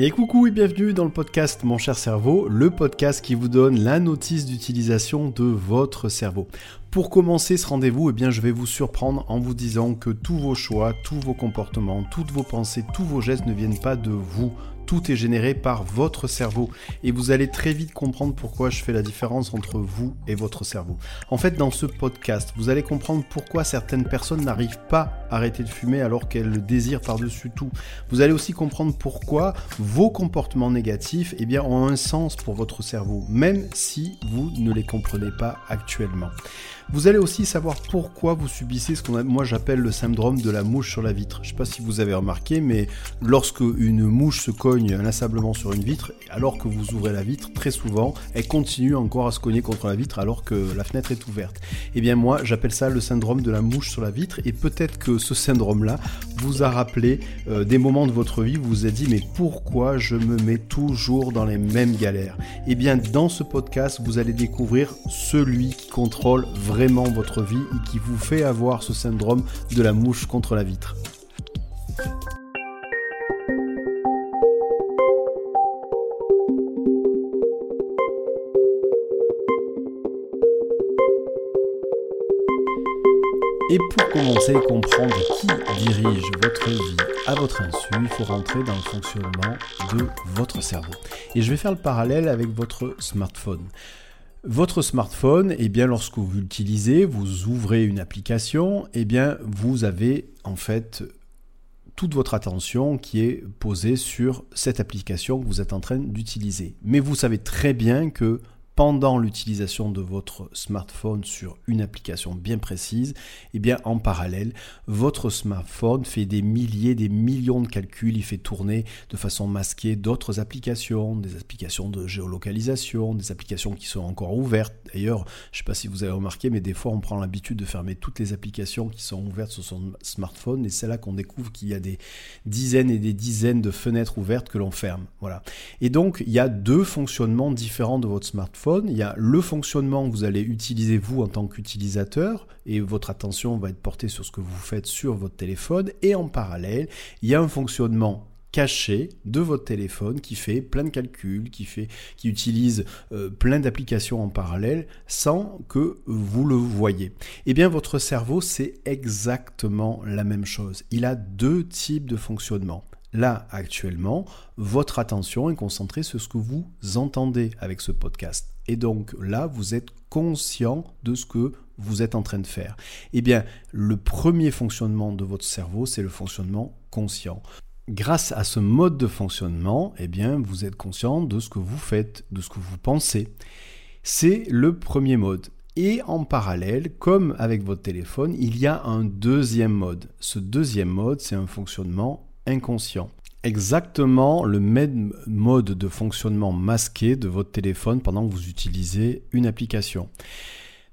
Et coucou et bienvenue dans le podcast Mon cher cerveau, le podcast qui vous donne la notice d'utilisation de votre cerveau. Pour commencer ce rendez-vous, eh bien, je vais vous surprendre en vous disant que tous vos choix, tous vos comportements, toutes vos pensées, tous vos gestes ne viennent pas de vous, tout est généré par votre cerveau. Et vous allez très vite comprendre pourquoi je fais la différence entre vous et votre cerveau. En fait, dans ce podcast, vous allez comprendre pourquoi certaines personnes n'arrivent pas à arrêter de fumer alors qu'elles le désirent par-dessus tout. Vous allez aussi comprendre pourquoi vos comportements négatifs eh bien, ont un sens pour votre cerveau, même si vous ne les comprenez pas actuellement. Vous allez aussi savoir pourquoi vous subissez ce que moi j'appelle le syndrome de la mouche sur la vitre. Je ne sais pas si vous avez remarqué, mais lorsque une mouche se cogne inlassablement sur une vitre, alors que vous ouvrez la vitre, très souvent, elle continue encore à se cogner contre la vitre alors que la fenêtre est ouverte. Eh bien moi, j'appelle ça le syndrome de la mouche sur la vitre, et peut-être que ce syndrome-là vous a rappelé euh, des moments de votre vie où vous vous êtes dit mais pourquoi je me mets toujours dans les mêmes galères? Eh bien dans ce podcast, vous allez découvrir celui qui contrôle vraiment votre vie et qui vous fait avoir ce syndrome de la mouche contre la vitre. Et pour commencer à comprendre qui dirige votre vie à votre insu, il faut rentrer dans le fonctionnement de votre cerveau. Et je vais faire le parallèle avec votre smartphone. Votre smartphone, eh bien, lorsque vous l'utilisez, vous ouvrez une application, eh bien, vous avez en fait toute votre attention qui est posée sur cette application que vous êtes en train d'utiliser. Mais vous savez très bien que pendant l'utilisation de votre smartphone sur une application bien précise, eh bien en parallèle, votre smartphone fait des milliers, des millions de calculs, il fait tourner de façon masquée d'autres applications, des applications de géolocalisation, des applications qui sont encore ouvertes. D'ailleurs, je ne sais pas si vous avez remarqué, mais des fois on prend l'habitude de fermer toutes les applications qui sont ouvertes sur son smartphone et c'est là qu'on découvre qu'il y a des dizaines et des dizaines de fenêtres ouvertes que l'on ferme. Voilà. Et donc, il y a deux fonctionnements différents de votre smartphone il y a le fonctionnement que vous allez utiliser vous en tant qu'utilisateur et votre attention va être portée sur ce que vous faites sur votre téléphone et en parallèle, il y a un fonctionnement caché de votre téléphone qui fait plein de calculs, qui, fait, qui utilise euh, plein d'applications en parallèle sans que vous le voyez. Eh bien, votre cerveau, c'est exactement la même chose. Il a deux types de fonctionnement. Là, actuellement, votre attention est concentrée sur ce que vous entendez avec ce podcast. Et donc là, vous êtes conscient de ce que vous êtes en train de faire. Eh bien, le premier fonctionnement de votre cerveau, c'est le fonctionnement conscient. Grâce à ce mode de fonctionnement, eh bien, vous êtes conscient de ce que vous faites, de ce que vous pensez. C'est le premier mode. Et en parallèle, comme avec votre téléphone, il y a un deuxième mode. Ce deuxième mode, c'est un fonctionnement inconscient. Exactement le même mode de fonctionnement masqué de votre téléphone pendant que vous utilisez une application.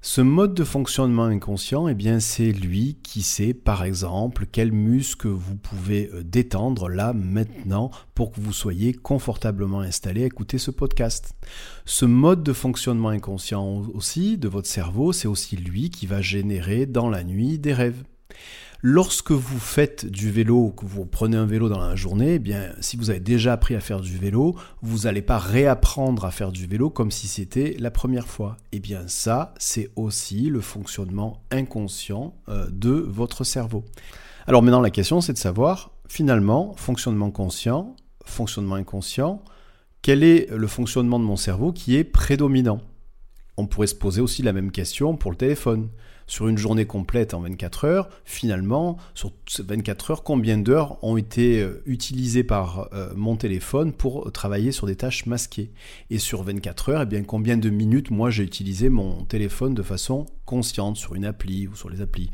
Ce mode de fonctionnement inconscient, eh bien, c'est lui qui sait, par exemple, quel muscle vous pouvez euh, détendre là, maintenant, pour que vous soyez confortablement installé à écouter ce podcast. Ce mode de fonctionnement inconscient aussi de votre cerveau, c'est aussi lui qui va générer dans la nuit des rêves. Lorsque vous faites du vélo, que vous prenez un vélo dans la journée, eh bien, si vous avez déjà appris à faire du vélo, vous n'allez pas réapprendre à faire du vélo comme si c'était la première fois. Eh bien, ça, c'est aussi le fonctionnement inconscient euh, de votre cerveau. Alors maintenant, la question, c'est de savoir, finalement, fonctionnement conscient, fonctionnement inconscient, quel est le fonctionnement de mon cerveau qui est prédominant? On pourrait se poser aussi la même question pour le téléphone sur une journée complète en 24 heures, finalement, sur ces 24 heures, combien d'heures ont été euh, utilisées par euh, mon téléphone pour travailler sur des tâches masquées? Et sur 24 heures, eh bien, combien de minutes, moi, j'ai utilisé mon téléphone de façon consciente sur une appli ou sur les applis?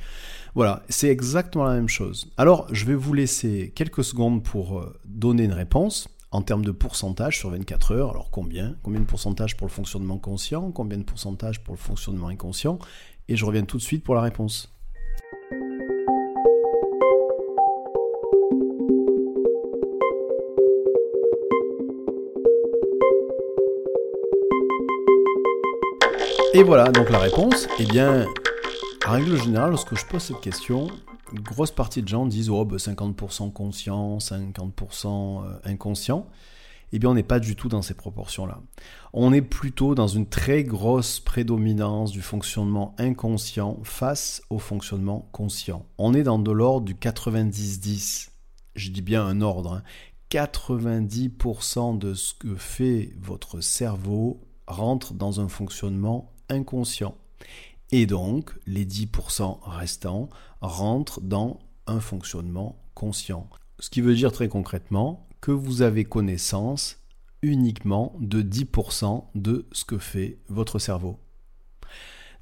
Voilà, c'est exactement la même chose. Alors, je vais vous laisser quelques secondes pour euh, donner une réponse en termes de pourcentage sur 24 heures. Alors combien? Combien de pourcentage pour le fonctionnement conscient? Combien de pourcentage pour le fonctionnement inconscient? Et je reviens tout de suite pour la réponse. Et voilà, donc la réponse, eh bien, en règle générale, lorsque je pose cette question, une grosse partie de gens disent oh, 50% ben, conscient, 50% euh, inconscient. Eh bien on n'est pas du tout dans ces proportions-là. On est plutôt dans une très grosse prédominance du fonctionnement inconscient face au fonctionnement conscient. On est dans de l'ordre du 90-10. Je dis bien un ordre. 90% hein. de ce que fait votre cerveau rentre dans un fonctionnement inconscient. Et donc, les 10% restants rentrent dans un fonctionnement conscient. Ce qui veut dire très concrètement que vous avez connaissance uniquement de 10% de ce que fait votre cerveau.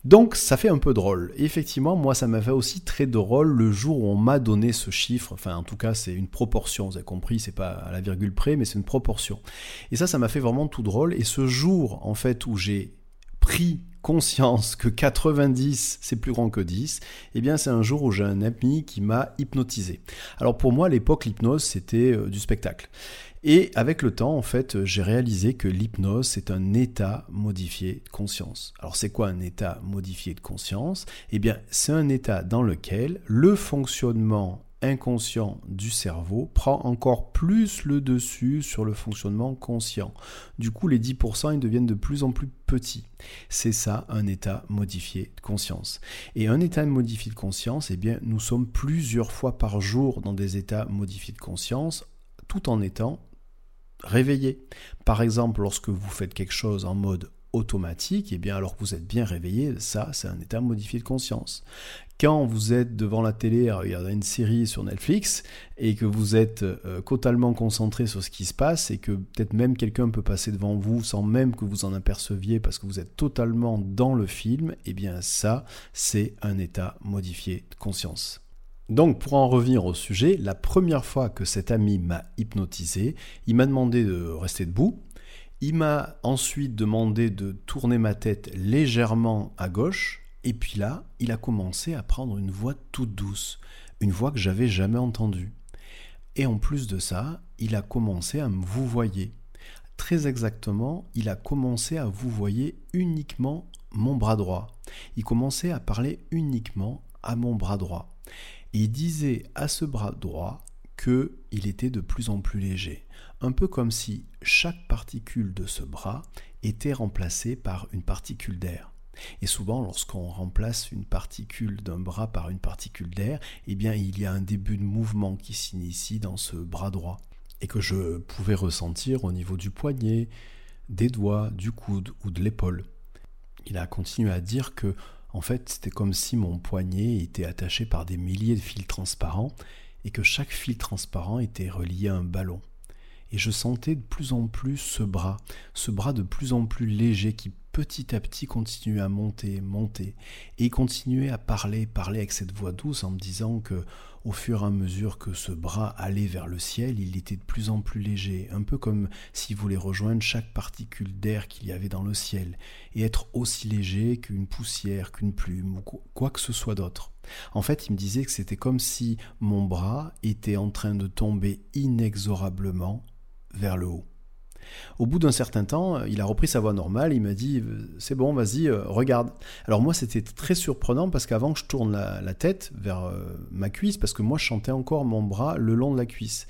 Donc ça fait un peu drôle. effectivement, moi ça m'a fait aussi très drôle le jour où on m'a donné ce chiffre. Enfin, en tout cas, c'est une proportion. Vous avez compris, c'est pas à la virgule près, mais c'est une proportion. Et ça, ça m'a fait vraiment tout drôle. Et ce jour, en fait, où j'ai pris conscience que 90 c'est plus grand que 10, eh bien c'est un jour où j'ai un ami qui m'a hypnotisé. Alors pour moi à l'époque l'hypnose c'était euh, du spectacle. Et avec le temps, en fait, j'ai réalisé que l'hypnose, c'est un état modifié de conscience. Alors c'est quoi un état modifié de conscience? Eh bien, c'est un état dans lequel le fonctionnement inconscient du cerveau prend encore plus le dessus sur le fonctionnement conscient. Du coup, les 10%, ils deviennent de plus en plus petits. C'est ça, un état modifié de conscience. Et un état modifié de conscience, eh bien, nous sommes plusieurs fois par jour dans des états modifiés de conscience, tout en étant réveillé. Par exemple, lorsque vous faites quelque chose en mode automatique, et eh bien alors que vous êtes bien réveillé, ça c'est un état modifié de conscience. Quand vous êtes devant la télé à regarder une série sur Netflix et que vous êtes euh, totalement concentré sur ce qui se passe et que peut-être même quelqu'un peut passer devant vous sans même que vous en aperceviez parce que vous êtes totalement dans le film, eh bien ça c'est un état modifié de conscience. Donc pour en revenir au sujet, la première fois que cet ami m'a hypnotisé, il m'a demandé de rester debout. Il m'a ensuite demandé de tourner ma tête légèrement à gauche. Et puis là, il a commencé à prendre une voix toute douce, une voix que j'avais jamais entendue. Et en plus de ça, il a commencé à me vouvoyer. Très exactement, il a commencé à vouvoyer uniquement mon bras droit. Il commençait à parler uniquement à mon bras droit il disait à ce bras droit qu'il était de plus en plus léger, un peu comme si chaque particule de ce bras était remplacée par une particule d'air. Et souvent, lorsqu'on remplace une particule d'un bras par une particule d'air, eh bien, il y a un début de mouvement qui s'initie dans ce bras droit et que je pouvais ressentir au niveau du poignet, des doigts, du coude ou de l'épaule. Il a continué à dire que en fait, c'était comme si mon poignet était attaché par des milliers de fils transparents et que chaque fil transparent était relié à un ballon. Et je sentais de plus en plus ce bras, ce bras de plus en plus léger qui petit à petit continuait à monter, monter, et continuait à parler, parler avec cette voix douce en me disant que au fur et à mesure que ce bras allait vers le ciel, il était de plus en plus léger, un peu comme s'il voulait rejoindre chaque particule d'air qu'il y avait dans le ciel, et être aussi léger qu'une poussière, qu'une plume, ou quoi que ce soit d'autre. En fait, il me disait que c'était comme si mon bras était en train de tomber inexorablement vers le haut. Au bout d'un certain temps, euh, il a repris sa voix normale, il m'a dit euh, c'est bon, vas-y, euh, regarde. Alors moi c'était très surprenant parce qu'avant je tourne la, tête vers ma cuisse parce que moi je chantais encore mon bras le long de la cuisse.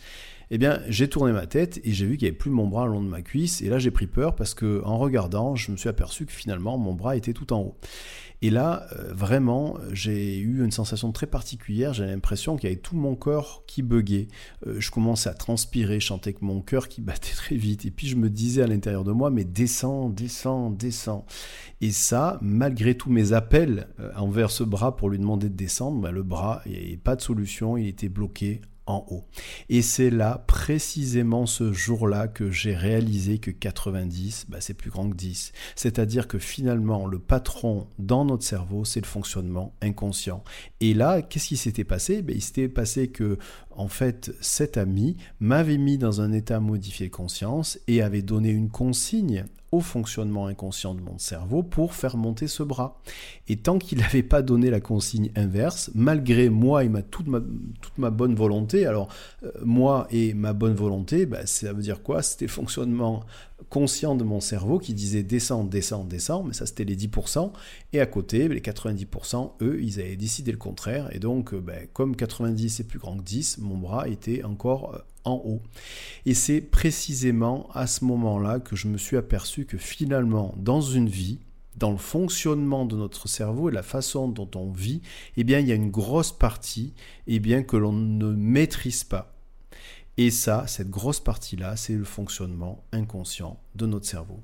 Eh bien, j'ai tourné ma tête et j'ai vu qu'il n'y avait plus mon bras le long de ma cuisse. Et là, j'ai pris peur parce que, en regardant, je me suis aperçu que finalement, mon bras était tout en haut. Et là, euh, vraiment, j'ai eu une sensation très particulière. J'ai l'impression qu'il y avait tout mon corps qui buguait. Euh, je commençais à transpirer, je chantais que mon cœur qui battait très vite. Et puis je me disais à l'intérieur de moi, mais descends, descends, descends. Et ça, malgré tous mes appels euh, envers ce bras pour lui demander de descendre, bah, le bras, il n'y avait pas de solution, il était bloqué Et c'est là, précisément ce jour-là, que j'ai réalisé que 90, bah, c'est plus grand que 10. C'est-à-dire que finalement, le patron dans notre cerveau, c'est le fonctionnement inconscient. Et là, qu'est-ce qui s'était passé? Ben, Il s'était passé que, en fait, cet ami m'avait mis dans un état modifié de conscience et avait donné une consigne fonctionnement inconscient de mon cerveau pour faire monter ce bras. Et tant qu'il n'avait pas donné la consigne inverse, malgré moi et ma, toute, ma, toute ma bonne volonté, alors euh, moi et ma bonne volonté, bah, ça veut dire quoi? C'était le fonctionnement conscient de mon cerveau qui disait descend, descend, descend, mais ça c'était les 10%, et à côté, les 90%, eux, ils avaient décidé le contraire, et donc, bah, comme 90 est plus grand que 10, mon bras était encore euh, en haut. Et c'est précisément à ce moment-là que je me suis aperçu que finalement, dans une vie, dans le fonctionnement de notre cerveau et la façon dont on vit, eh bien, il y a une grosse partie eh bien, que l'on ne maîtrise pas. Et ça, cette grosse partie-là, c'est le fonctionnement inconscient de notre cerveau.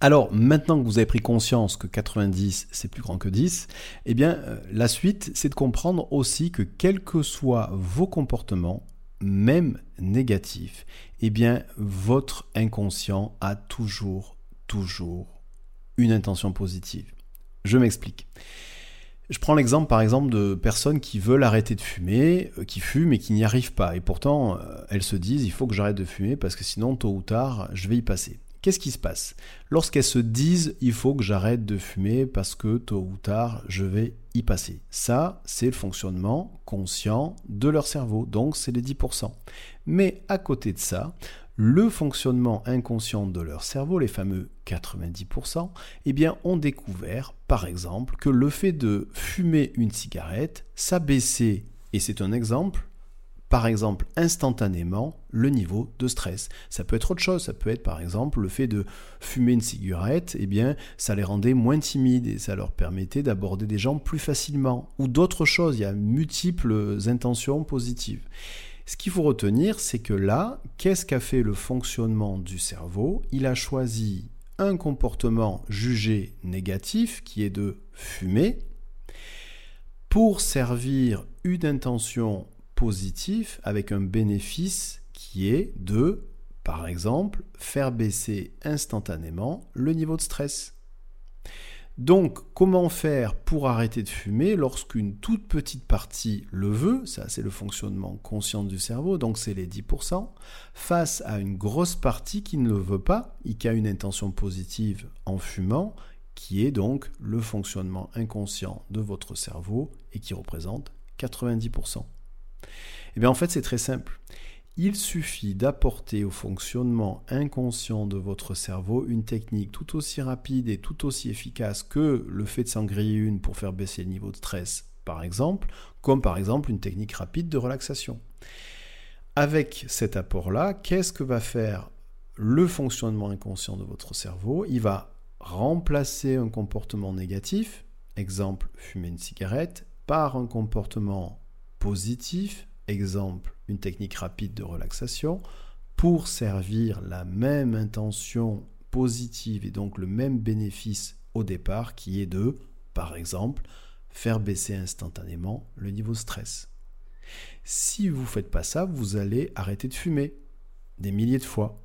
Alors, maintenant que vous avez pris conscience que 90, c'est plus grand que 10, eh bien, euh, la suite, c'est de comprendre aussi que quels que soient vos comportements, même négatifs, eh bien, votre inconscient a toujours, toujours une intention positive. Je m'explique. Je prends l'exemple par exemple de personnes qui veulent arrêter de fumer, euh, qui fument et qui n'y arrivent pas. Et pourtant, euh, elles se disent il faut que j'arrête de fumer parce que sinon, tôt ou tard, je vais y passer. Qu'est-ce qui se passe? Lorsqu'elles se disent il faut que j'arrête de fumer parce que tôt ou tard je vais passer. Ça, c'est le fonctionnement conscient de leur cerveau, donc c'est les 10%. Mais à côté de ça, le fonctionnement inconscient de leur cerveau, les fameux 90%, eh bien, ont découvert, par exemple, que le fait de fumer une cigarette, ça baissait, et c'est un exemple, par exemple, instantanément, le niveau de stress. Ça peut être autre chose, ça peut être par exemple le fait de fumer une cigarette, eh bien, ça les rendait moins timides et ça leur permettait d'aborder des gens plus facilement. Ou d'autres choses, il y a multiples intentions positives. Ce qu'il faut retenir, c'est que là, qu'est-ce qu'a fait le fonctionnement du cerveau? Il a choisi un comportement jugé négatif, qui est de fumer, pour servir une intention positive avec un bénéfice qui est de, par exemple, faire baisser instantanément le niveau de stress. Donc, comment faire pour arrêter de fumer lorsqu'une toute petite partie le veut, ça c'est le fonctionnement conscient du cerveau, donc c'est les 10%, face à une grosse partie qui ne le veut pas et qui a une intention positive en fumant, qui est donc le fonctionnement inconscient de votre cerveau et qui représente 90%. Eh bien en fait c'est très simple. Il suffit d'apporter au fonctionnement inconscient de votre cerveau une technique tout aussi rapide et tout aussi efficace que le fait de s'en griller une pour faire baisser le niveau de stress, par exemple, comme par exemple une technique rapide de relaxation. Avec cet apport-là, qu'est-ce que va faire le fonctionnement inconscient de votre cerveau? Il va remplacer un comportement négatif, exemple fumer une cigarette, par un comportement positif, exemple une technique rapide de relaxation, pour servir la même intention positive et donc le même bénéfice au départ qui est de, par exemple, faire baisser instantanément le niveau stress. Si vous ne faites pas ça, vous allez arrêter de fumer des milliers de fois.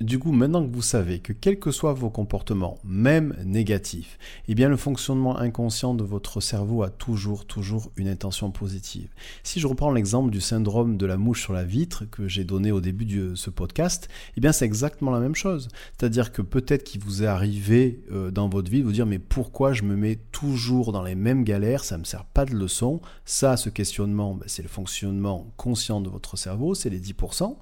Du coup, maintenant que vous savez que quels que soient vos comportements, même négatifs, eh bien le fonctionnement inconscient de votre cerveau a toujours, toujours une intention positive. Si je reprends l'exemple du syndrome de la mouche sur la vitre que j'ai donné au début de ce podcast, eh bien c'est exactement la même chose. C'est-à-dire que peut-être qu'il vous est arrivé euh, dans votre vie de vous dire mais pourquoi je me mets toujours dans les mêmes galères, ça ne me sert pas de leçon. Ça, ce questionnement, ben, c'est le fonctionnement conscient de votre cerveau, c'est les 10%.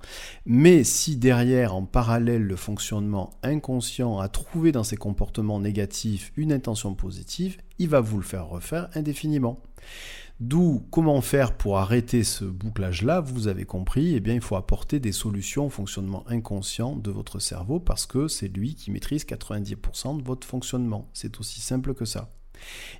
Mais si derrière, en parallèle, le fonctionnement inconscient a trouvé dans ses comportements négatifs une intention positive, il va vous le faire refaire indéfiniment. D'où comment faire pour arrêter ce bouclage-là, vous avez compris, eh bien il faut apporter des solutions au fonctionnement inconscient de votre cerveau parce que c'est lui qui maîtrise 90% de votre fonctionnement. C'est aussi simple que ça.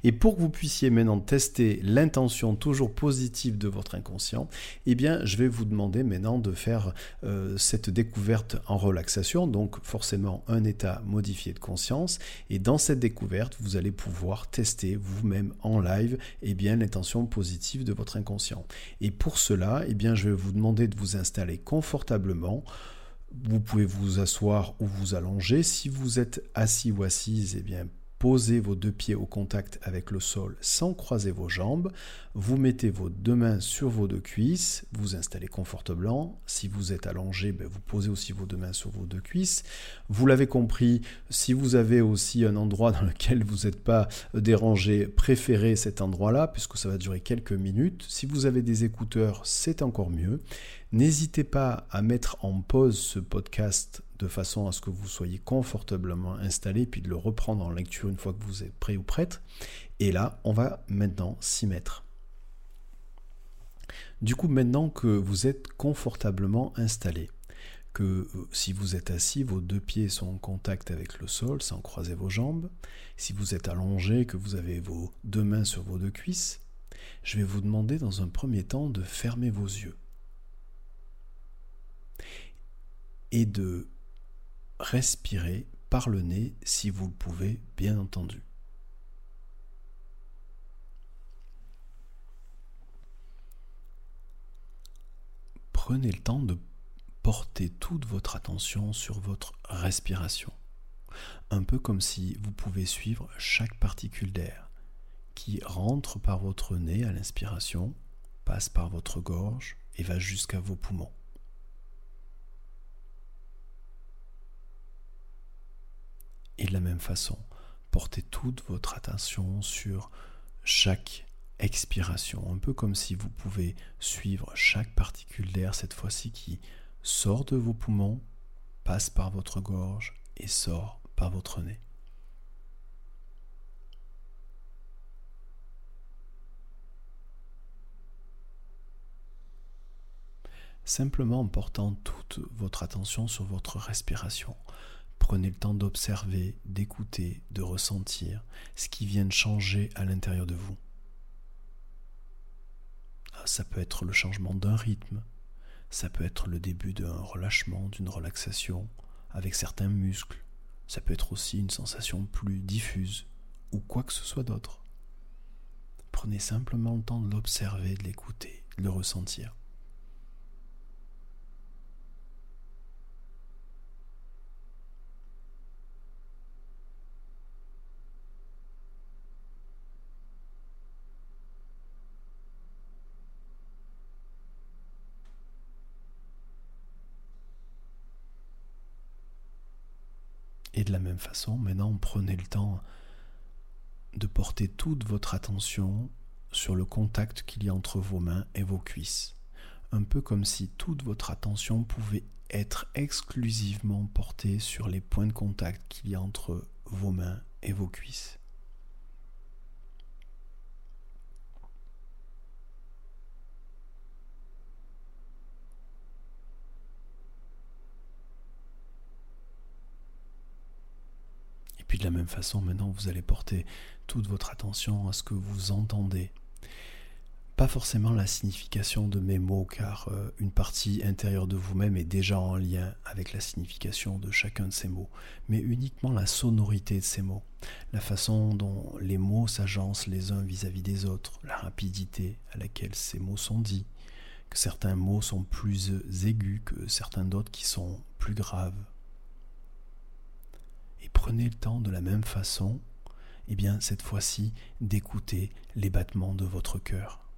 Et pour que vous puissiez maintenant tester l'intention toujours positive de votre inconscient, eh bien, je vais vous demander maintenant de faire euh, cette découverte en relaxation, donc forcément un état modifié de conscience. Et dans cette découverte, vous allez pouvoir tester vous-même en live eh bien, l'intention positive de votre inconscient. Et pour cela, eh bien, je vais vous demander de vous installer confortablement. Vous pouvez vous asseoir ou vous allonger. Si vous êtes assis ou assise, eh bien, Posez vos deux pieds au contact avec le sol sans croiser vos jambes. Vous mettez vos deux mains sur vos deux cuisses. Vous installez confortablement. Si vous êtes allongé, ben, vous posez aussi vos deux mains sur vos deux cuisses. Vous l'avez compris, si vous avez aussi un endroit dans lequel vous n'êtes pas dérangé, préférez cet endroit-là puisque ça va durer quelques minutes. Si vous avez des écouteurs, c'est encore mieux. N'hésitez pas à mettre en pause ce podcast de façon à ce que vous soyez confortablement installé, puis de le reprendre en lecture une fois que vous êtes prêt ou prête. Et là, on va maintenant s'y mettre. Du coup, maintenant que vous êtes confortablement installé, que euh, si vous êtes assis, vos deux pieds sont en contact avec le sol sans croiser vos jambes, si vous êtes allongé, que vous avez vos deux mains sur vos deux cuisses, je vais vous demander dans un premier temps de fermer vos yeux et de respirer par le nez si vous le pouvez, bien entendu. Prenez le temps de porter toute votre attention sur votre respiration, un peu comme si vous pouvez suivre chaque particule d'air qui rentre par votre nez à l'inspiration, passe par votre gorge et va jusqu'à vos poumons. De la même façon, portez toute votre attention sur chaque expiration, un peu comme si vous pouvez suivre chaque particule d'air cette fois-ci qui sort de vos poumons, passe par votre gorge et sort par votre nez. Simplement en portant toute votre attention sur votre respiration, Prenez le temps d'observer, d'écouter, de ressentir ce qui vient de changer à l'intérieur de vous. Ah, ça peut être le changement d'un rythme, ça peut être le début d'un relâchement, d'une relaxation avec certains muscles, ça peut être aussi une sensation plus diffuse ou quoi que ce soit d'autre. Prenez simplement le temps de l'observer, de l'écouter, de le ressentir. De la même façon, maintenant, prenez le temps de porter toute votre attention sur le contact qu'il y a entre vos mains et vos cuisses. Un peu comme si toute votre attention pouvait être exclusivement portée sur les points de contact qu'il y a entre vos mains et vos cuisses. Puis de la même façon, maintenant, vous allez porter toute votre attention à ce que vous entendez. Pas forcément la signification de mes mots, car euh, une partie intérieure de vous-même est déjà en lien avec la signification de chacun de ces mots, mais uniquement la sonorité de ces mots, la façon dont les mots s'agencent les uns vis-à-vis des autres, la rapidité à laquelle ces mots sont dits, que certains mots sont plus aigus que certains d'autres qui sont plus graves, prenez le temps de la même façon, eh bien cette fois-ci, d'écouter les battements de votre cœur.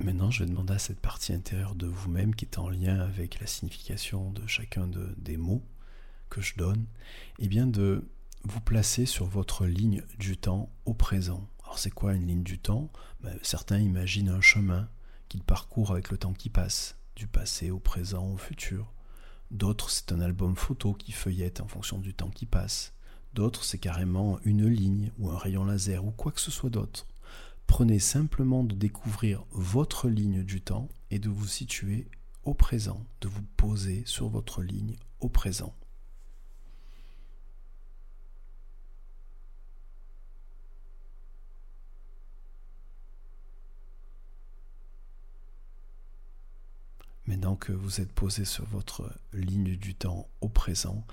Et maintenant, je vais demander à cette partie intérieure de vous-même qui est en lien avec la signification de chacun des mots que je donne, eh bien de vous placer sur votre ligne du temps au présent. Alors c'est quoi une ligne du temps? Ben, Certains imaginent un chemin qu'ils parcourent avec le temps qui passe, du passé au présent au futur. D'autres c'est un album photo qui feuillette en fonction du temps qui passe. D'autres c'est carrément une ligne ou un rayon laser ou quoi que ce soit d'autre. Prenez simplement de découvrir votre ligne du temps et de vous situer au présent, de vous poser sur votre ligne au présent. Maintenant que vous êtes posé sur votre ligne du temps au présent,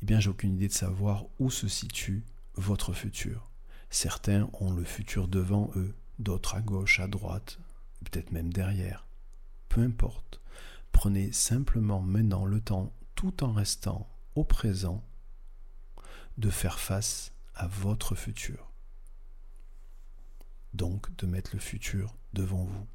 eh bien j'ai aucune idée de savoir où se situe votre futur. Certains ont le futur devant eux, d'autres à gauche, à droite, peut-être même derrière. Peu importe. Prenez simplement maintenant le temps, tout en restant au présent, de faire face à votre futur. Donc de mettre le futur devant vous.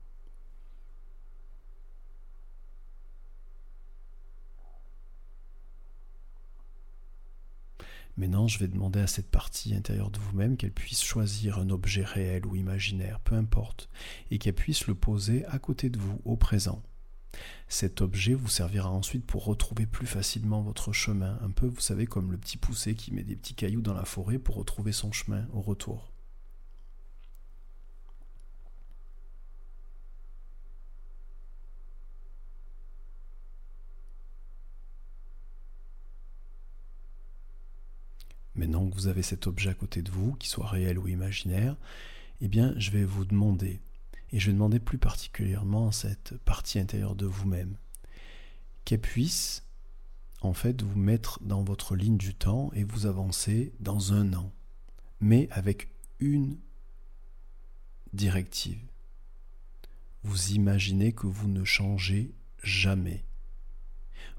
Maintenant, je vais demander à cette partie intérieure de vous-même qu'elle puisse choisir un objet réel ou imaginaire, peu importe, et qu'elle puisse le poser à côté de vous, au présent. Cet objet vous servira ensuite pour retrouver plus facilement votre chemin, un peu, vous savez, comme le petit poussé qui met des petits cailloux dans la forêt pour retrouver son chemin au retour. Maintenant que vous avez cet objet à côté de vous, qu'il soit réel ou imaginaire, eh bien, je vais vous demander, et je vais demander plus particulièrement à cette partie intérieure de vous-même, qu'elle puisse, en fait, vous mettre dans votre ligne du temps et vous avancer dans un an, mais avec une directive. Vous imaginez que vous ne changez jamais.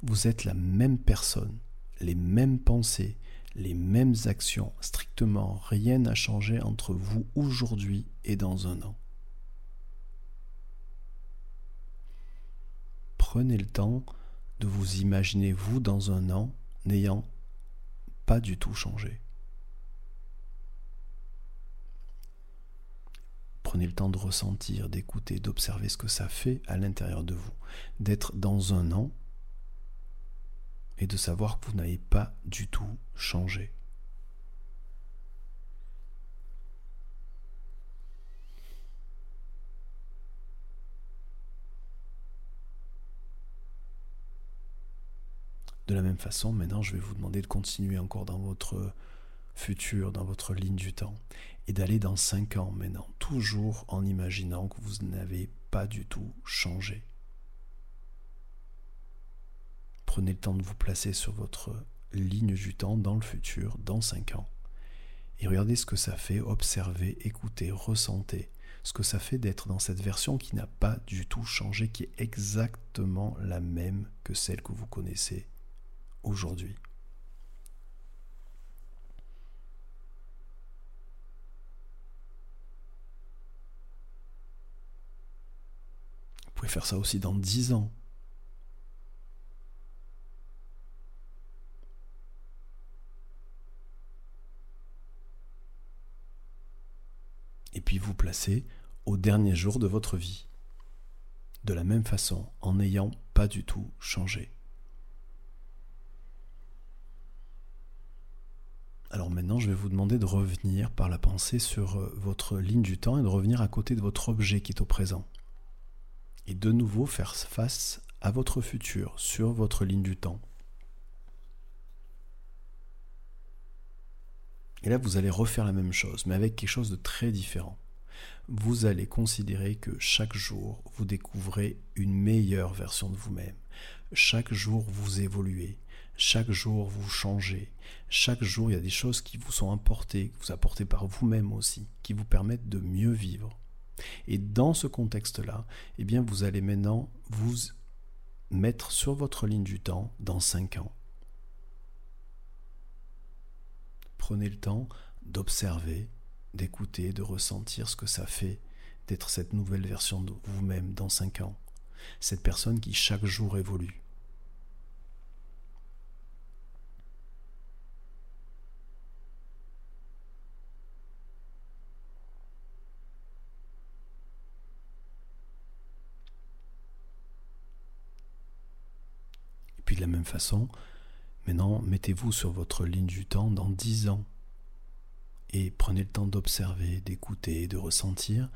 Vous êtes la même personne, les mêmes pensées, les mêmes actions. Strictement rien n'a changé entre vous aujourd'hui et dans un an. Prenez le temps de vous imaginer vous dans un an n'ayant pas du tout changé. Prenez le temps de ressentir, d'écouter, d'observer ce que ça fait à l'intérieur de vous, d'être dans un an et de savoir que vous n'avez pas du tout changé. De la même façon, maintenant, je vais vous demander de continuer encore dans votre futur, dans votre ligne du temps, et d'aller dans 5 ans maintenant, toujours en imaginant que vous n'avez pas du tout changé. Prenez le temps de vous placer sur votre ligne du temps dans le futur, dans 5 ans. Et regardez ce que ça fait, observez, écoutez, ressentez ce que ça fait d'être dans cette version qui n'a pas du tout changé, qui est exactement la même que celle que vous connaissez aujourd'hui. Vous pouvez faire ça aussi dans 10 ans, puis vous placez au dernier jour de votre vie. De la même façon, en n'ayant pas du tout changé. Alors maintenant, je vais vous demander de revenir par la pensée sur euh, votre ligne du temps et de revenir à côté de votre objet qui est au présent. Et de nouveau faire face à votre futur sur votre ligne du temps. Et là, vous allez refaire la même chose, mais avec quelque chose de très différent. Vous allez considérer que chaque jour, vous découvrez une meilleure version de vous-même. Chaque jour, vous évoluez. Chaque jour, vous changez. Chaque jour, il y a des choses qui vous sont apportées, que vous apportez par vous-même aussi, qui vous permettent de mieux vivre. Et dans ce contexte-là, eh bien, vous allez maintenant vous mettre sur votre ligne du temps dans 5 ans. Prenez le temps d'observer, d'écouter, de ressentir ce que ça fait d'être cette nouvelle version de vous-même dans 5 ans. Cette personne qui chaque jour évolue. Et puis de la même façon, Maintenant, mettez-vous sur votre ligne du temps dans dix ans et prenez le temps d'observer, d'écouter, de ressentir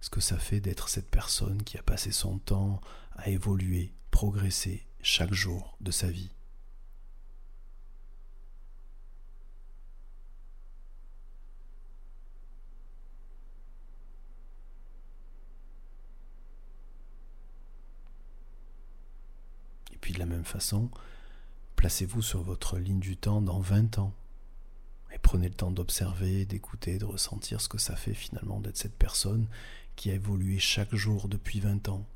ce que ça fait d'être cette personne qui a passé son temps à évoluer, progresser chaque jour de sa vie. Et puis de la même façon, Placez-vous sur votre ligne du temps dans 20 ans et prenez le temps d'observer, d'écouter, de ressentir ce que ça fait finalement d'être cette personne qui a évolué chaque jour depuis 20 ans.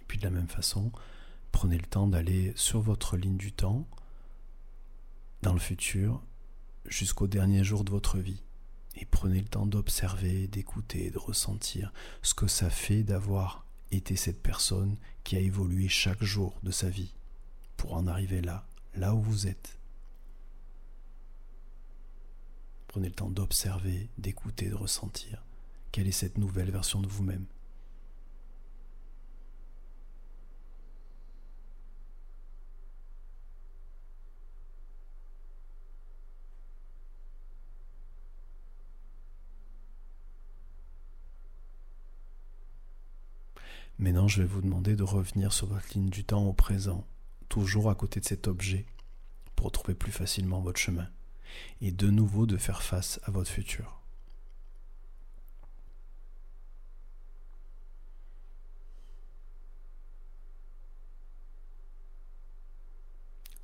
Et puis de la même façon, prenez le temps d'aller sur votre ligne du temps, dans le futur, jusqu'au dernier jour de votre vie. Et prenez le temps d'observer, d'écouter, de ressentir ce que ça fait d'avoir été cette personne qui a évolué chaque jour de sa vie pour en arriver là, là où vous êtes. Prenez le temps d'observer, d'écouter, de ressentir quelle est cette nouvelle version de vous-même. Maintenant, je vais vous demander de revenir sur votre ligne du temps au présent, toujours à côté de cet objet, pour retrouver plus facilement votre chemin, et de nouveau de faire face à votre futur.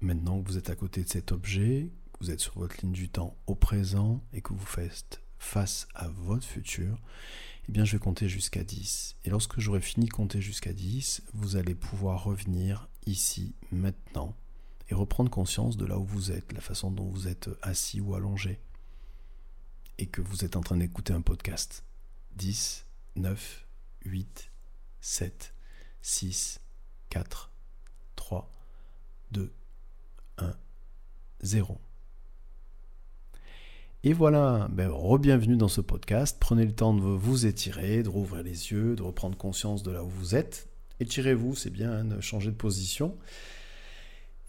Maintenant que vous êtes à côté de cet objet, vous êtes sur votre ligne du temps au présent et que vous faites face à votre futur, eh bien je vais compter jusqu'à 10. Et lorsque j'aurai fini de compter jusqu'à 10, vous allez pouvoir revenir ici, maintenant, et reprendre conscience de là où vous êtes, la façon dont vous êtes assis ou allongé, et que vous êtes en train d'écouter un podcast. 10, 9, 8, 7, 6, 4, 3, 2, 1, 0. Et voilà, ben, re-bienvenue dans ce podcast. Prenez le temps de vous étirer, de rouvrir les yeux, de reprendre conscience de là où vous êtes. Étirez-vous, c'est bien hein, de changer de position.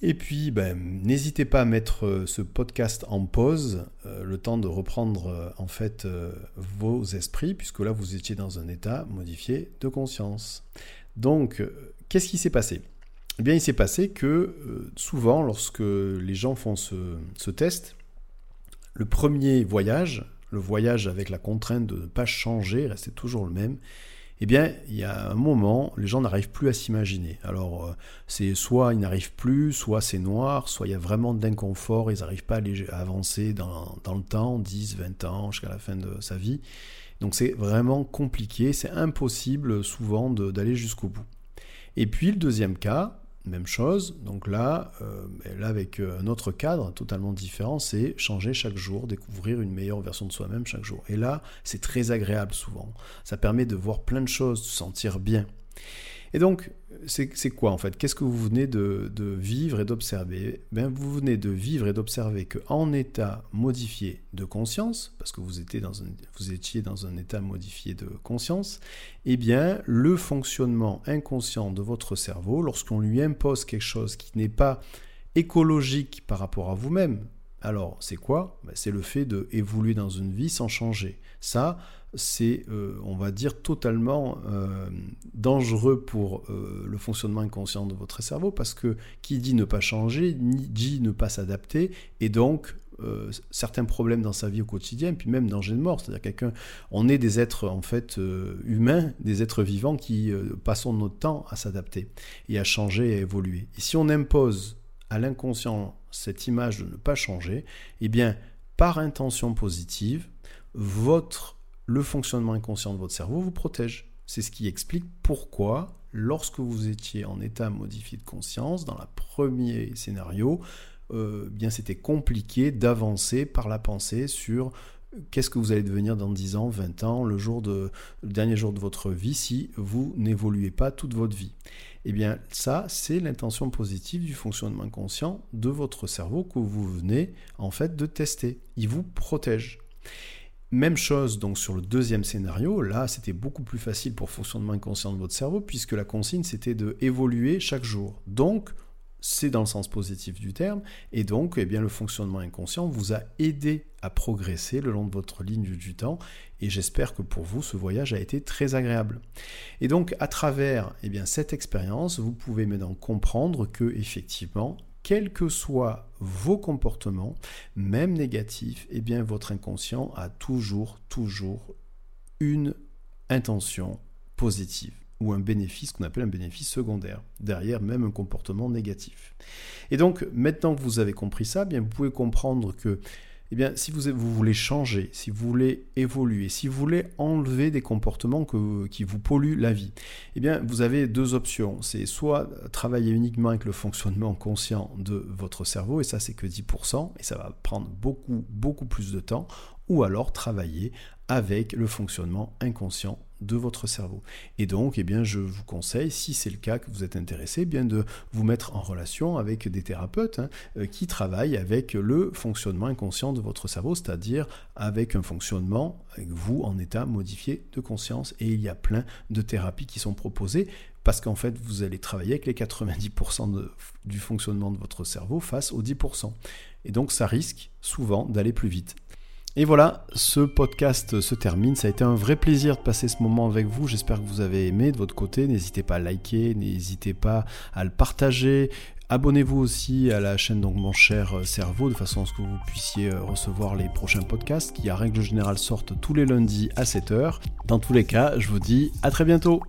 Et puis, ben, n'hésitez pas à mettre euh, ce podcast en pause, euh, le temps de reprendre euh, en fait vos esprits, puisque là vous étiez dans un état modifié de conscience. Donc, qu'est-ce qui s'est passé? Eh bien, il s'est passé que souvent, lorsque les gens font ce test, le premier voyage, le voyage avec la contrainte de ne pas changer, rester toujours le même, eh bien, il y a un moment, les gens n'arrivent plus à s'imaginer. Alors, euh, c'est soit ils n'arrivent plus, soit c'est noir, soit il y a vraiment de l'inconfort, ils n'arrivent pas à, avancer dans, dans, le temps, 10, 20 ans, jusqu'à la fin de sa vie. Donc, c'est vraiment compliqué, c'est impossible souvent d'aller jusqu'au bout. Et puis, le deuxième cas, même chose. Donc là, euh, là avec euh, un autre cadre totalement différent, c'est changer chaque jour, découvrir une meilleure version de soi-même chaque jour. Et là, c'est très agréable souvent. Ça permet de voir plein de choses, de se sentir bien. Et donc, c'est quoi en fait? Qu'est-ce que vous venez de, vivre et d'observer? Ben, Vous venez de vivre et d'observer qu'en état modifié de conscience, parce que vous étiez, dans un, état modifié de conscience, eh bien, le fonctionnement inconscient de votre cerveau, lorsqu'on lui impose quelque chose qui n'est pas écologique par rapport à vous-même, alors, c'est quoi? Ben, C'est le fait d'évoluer dans une vie sans changer. Ça, c'est, euh, on va dire, totalement euh, dangereux pour euh, le fonctionnement inconscient de votre cerveau, parce que qui dit ne pas changer, dit ne pas s'adapter, et donc certains problèmes dans sa vie au quotidien, puis même danger de mort. C'est-à-dire quelqu'un, on est des êtres en fait humains, des êtres vivants qui passons notre temps à s'adapter et à changer et à évoluer. Et si on impose à l'inconscient cette image de ne pas changer, eh bien, par intention positive, votre le fonctionnement inconscient de votre cerveau vous protège. C'est ce qui explique pourquoi, lorsque vous étiez en état modifié de conscience, dans le premier scénario, euh, bien c'était compliqué d'avancer par la pensée sur qu'est-ce que vous allez devenir dans 10 ans, 20 ans, le, dernier jour de votre vie, si vous n'évoluez pas toute votre vie. Eh bien, ça, c'est l'intention positive du fonctionnement inconscient de votre cerveau que vous venez en fait de tester. Il vous protège. Même chose donc sur le deuxième scénario, là c'était beaucoup plus facile pour fonctionnement inconscient de votre cerveau puisque la consigne c'était de évoluer chaque jour. Donc c'est dans le sens positif du terme et donc eh bien le fonctionnement inconscient vous a aidé à progresser le long de votre ligne du temps et j'espère que pour vous ce voyage a été très agréable. Et donc à travers eh bien cette expérience, vous pouvez maintenant comprendre que effectivement quels que soient vos comportements, même négatifs, eh bien votre inconscient a toujours, toujours une intention positive ou un bénéfice qu'on appelle un bénéfice secondaire, derrière même un comportement négatif. Et donc, maintenant que vous avez compris ça, eh vous pouvez comprendre que eh bien, si vous, voulez changer, si vous voulez évoluer, si vous voulez enlever des comportements qui vous polluent la vie, eh bien, vous avez deux options. C'est soit travailler uniquement avec le fonctionnement conscient de votre cerveau, et ça, c'est que 10%, et ça va prendre beaucoup, beaucoup plus de temps, ou alors travailler avec le fonctionnement inconscient de votre cerveau. Et donc, eh bien, je vous conseille, si c'est le cas que vous êtes intéressé, eh bien de vous mettre en relation avec des thérapeutes hein, euh, qui travaillent avec le fonctionnement inconscient de votre cerveau, c'est-à-dire avec un fonctionnement avec vous en état modifié de conscience. Et il y a plein de thérapies qui sont proposées parce qu'en fait, vous allez travailler avec les 90% du fonctionnement de votre cerveau face aux 10%. Et donc, ça risque souvent d'aller plus vite. Et voilà, ce podcast se termine. Ça a été un vrai plaisir de passer ce moment avec vous. J'espère que vous avez aimé de votre côté. N'hésitez pas à liker, n'hésitez pas à le partager. Abonnez-vous aussi à la chaîne donc Mon Cher Cerveau de façon à ce que vous puissiez euh, recevoir les prochains podcasts qui à règle générale sortent tous les lundis à 7h. Dans tous les cas, je vous dis à très bientôt.